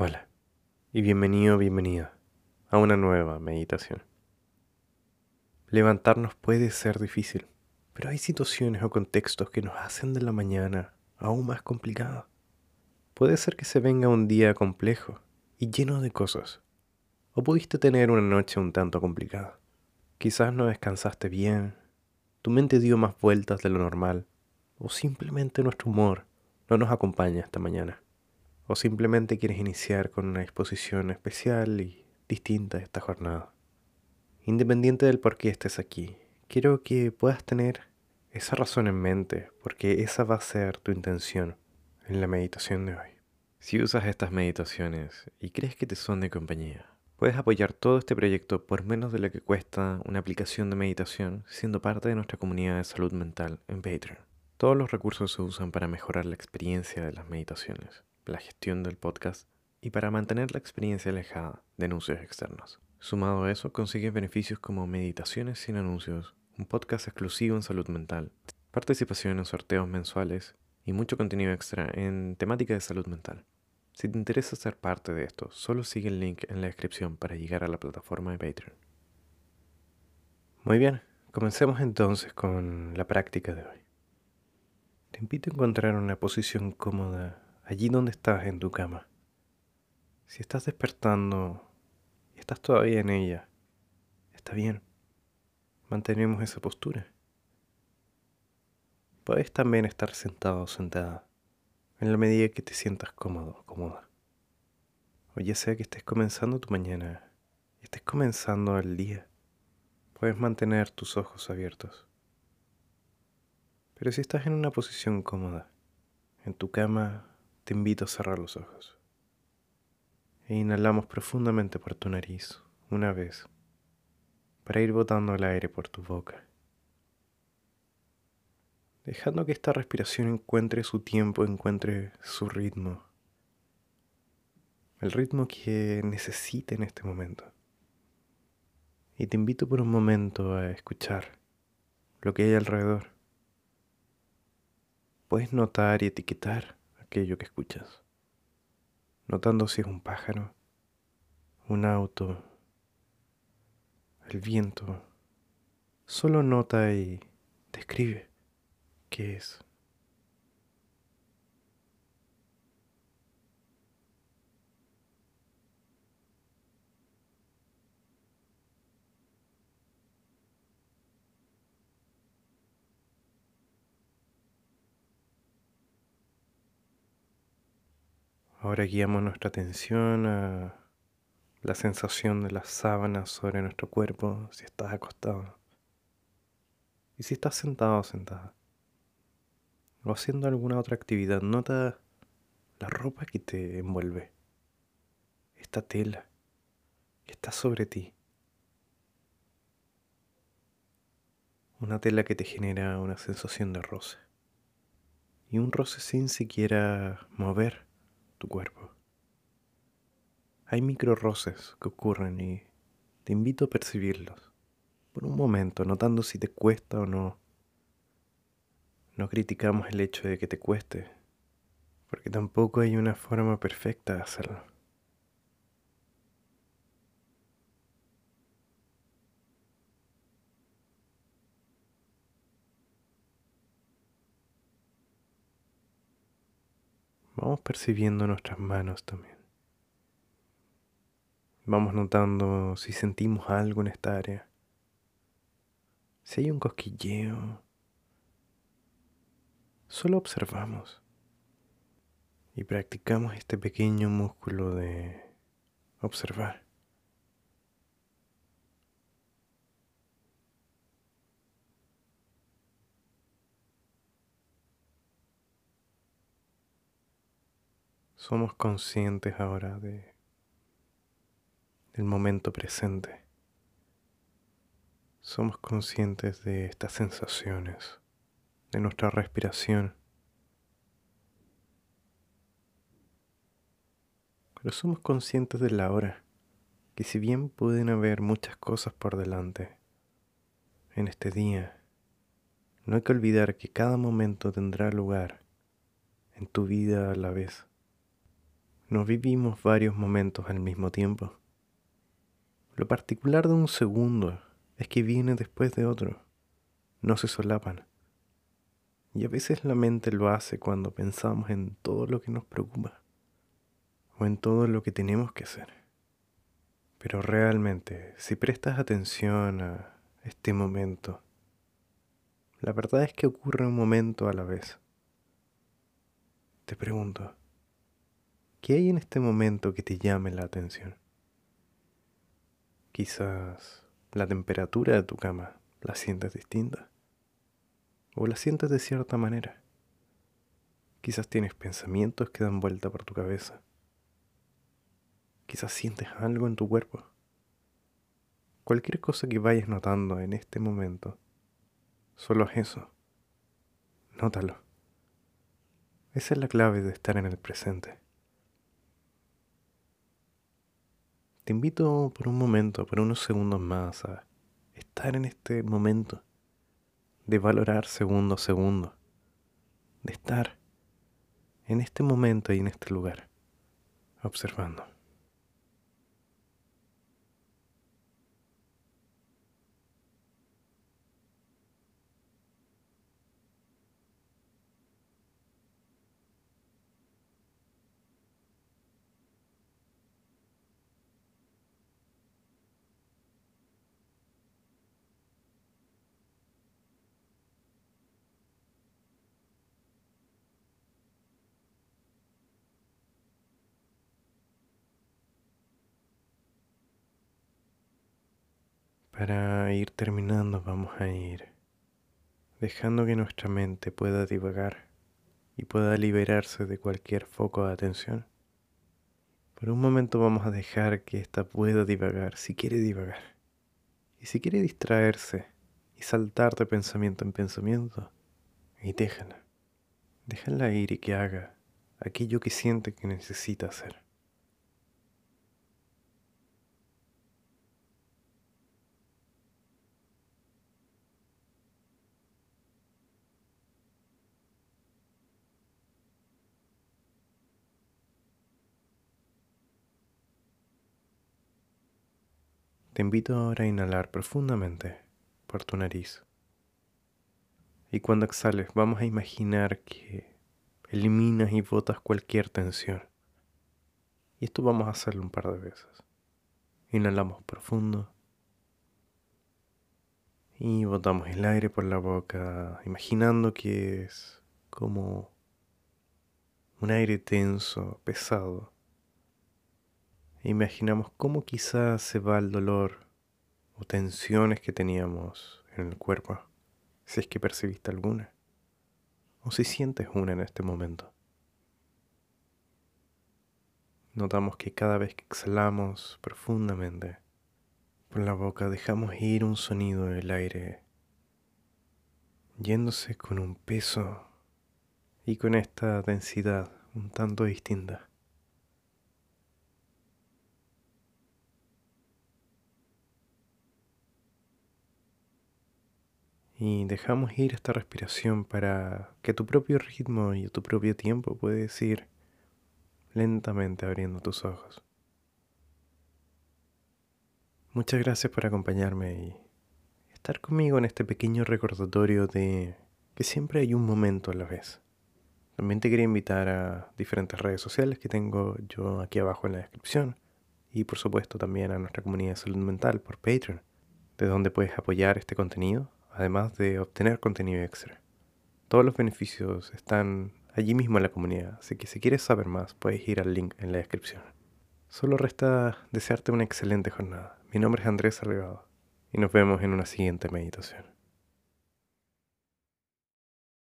Hola y bienvenido, bienvenida a una nueva meditación. Levantarnos puede ser difícil, pero hay situaciones o contextos que nos hacen de la mañana aún más complicada. Puede ser que se venga un día complejo y lleno de cosas, o pudiste tener una noche un tanto complicada. Quizás no descansaste bien, tu mente dio más vueltas de lo normal, o simplemente nuestro humor no nos acompaña esta mañana o simplemente quieres iniciar con una exposición especial y distinta de esta jornada. Independiente del por qué estés aquí, quiero que puedas tener esa razón en mente, porque esa va a ser tu intención en la meditación de hoy. Si usas estas meditaciones y crees que te son de compañía, puedes apoyar todo este proyecto por menos de lo que cuesta una aplicación de meditación siendo parte de nuestra comunidad de salud mental en Patreon. Todos los recursos se usan para mejorar la experiencia de las meditaciones la gestión del podcast y para mantener la experiencia alejada de anuncios externos. Sumado a eso, consigues beneficios como meditaciones sin anuncios, un podcast exclusivo en salud mental, participación en sorteos mensuales y mucho contenido extra en temática de salud mental. Si te interesa ser parte de esto, solo sigue el link en la descripción para llegar a la plataforma de Patreon. Muy bien, comencemos entonces con la práctica de hoy. Te invito a encontrar una posición cómoda allí donde estás en tu cama. Si estás despertando y estás todavía en ella, está bien. Mantenemos esa postura. Puedes también estar sentado o sentada en la medida que te sientas cómodo o cómoda. O ya sea que estés comenzando tu mañana estés comenzando el día, puedes mantener tus ojos abiertos. Pero si estás en una posición cómoda, en tu cama te invito a cerrar los ojos. E inhalamos profundamente por tu nariz una vez para ir botando el aire por tu boca. Dejando que esta respiración encuentre su tiempo, encuentre su ritmo. El ritmo que necesite en este momento. Y te invito por un momento a escuchar lo que hay alrededor. Puedes notar y etiquetar aquello que escuchas, notando si es un pájaro, un auto, el viento. Solo nota y describe qué es. Ahora guiamos nuestra atención a la sensación de las sábanas sobre nuestro cuerpo si estás acostado. Y si estás sentado o sentada. O haciendo alguna otra actividad, nota la ropa que te envuelve. Esta tela que está sobre ti. Una tela que te genera una sensación de roce. Y un roce sin siquiera mover tu cuerpo. Hay micro roces que ocurren y te invito a percibirlos por un momento, notando si te cuesta o no. No criticamos el hecho de que te cueste, porque tampoco hay una forma perfecta de hacerlo. Vamos percibiendo nuestras manos también. Vamos notando si sentimos algo en esta área. Si hay un cosquilleo. Solo observamos y practicamos este pequeño músculo de observar. Somos conscientes ahora de del momento presente. Somos conscientes de estas sensaciones, de nuestra respiración. Pero somos conscientes de la hora, que si bien pueden haber muchas cosas por delante en este día, no hay que olvidar que cada momento tendrá lugar en tu vida a la vez no vivimos varios momentos al mismo tiempo. Lo particular de un segundo es que viene después de otro, no se solapan. Y a veces la mente lo hace cuando pensamos en todo lo que nos preocupa o en todo lo que tenemos que hacer. Pero realmente, si prestas atención a este momento, la verdad es que ocurre un momento a la vez. Te pregunto, ¿qué hay en este momento que te llame la atención? Quizás la temperatura de tu cama la sientes distinta o la sientes de cierta manera. Quizás tienes pensamientos que dan vuelta por tu cabeza. Quizás sientes algo en tu cuerpo. Cualquier cosa que vayas notando en este momento, solo es eso. Nótalo. Esa es la clave de estar en el presente. Te invito por un momento, por unos segundos más, a estar en este momento, de valorar segundo a segundo, de estar en este momento y en este lugar, observando. Para ir terminando vamos a ir dejando que nuestra mente pueda divagar y pueda liberarse de cualquier foco de atención. Por un momento vamos a dejar que ésta pueda divagar si quiere divagar. Y si quiere distraerse y saltar de pensamiento en pensamiento, y déjala. Déjala ir y que haga aquello que siente que necesita hacer. Te invito ahora a inhalar profundamente por tu nariz. Y cuando exhales, vamos a imaginar que eliminas y botas cualquier tensión. Y esto vamos a hacerlo un par de veces. Inhalamos profundo. Y botamos el aire por la boca, imaginando que es como un aire tenso, pesado Imaginamos cómo quizás se va el dolor o tensiones que teníamos en el cuerpo, si es que percibiste alguna, o si sientes una en este momento. Notamos que cada vez que exhalamos profundamente por la boca dejamos ir un sonido del aire yéndose con un peso y con esta densidad un tanto distinta. Y dejamos ir esta respiración para que tu propio ritmo y tu propio tiempo puedes ir lentamente abriendo tus ojos. Muchas gracias por acompañarme y estar conmigo en este pequeño recordatorio de que siempre hay un momento a la vez. También te quería invitar a diferentes redes sociales que tengo yo aquí abajo en la descripción y por supuesto también a nuestra comunidad de salud mental por Patreon, de donde puedes apoyar este contenido además de obtener contenido extra. Todos los beneficios están allí mismo en la comunidad, así que si quieres saber más puedes ir al link en la descripción. Solo resta desearte una excelente jornada. Mi nombre es Andrés Salgado y nos vemos en una siguiente meditación.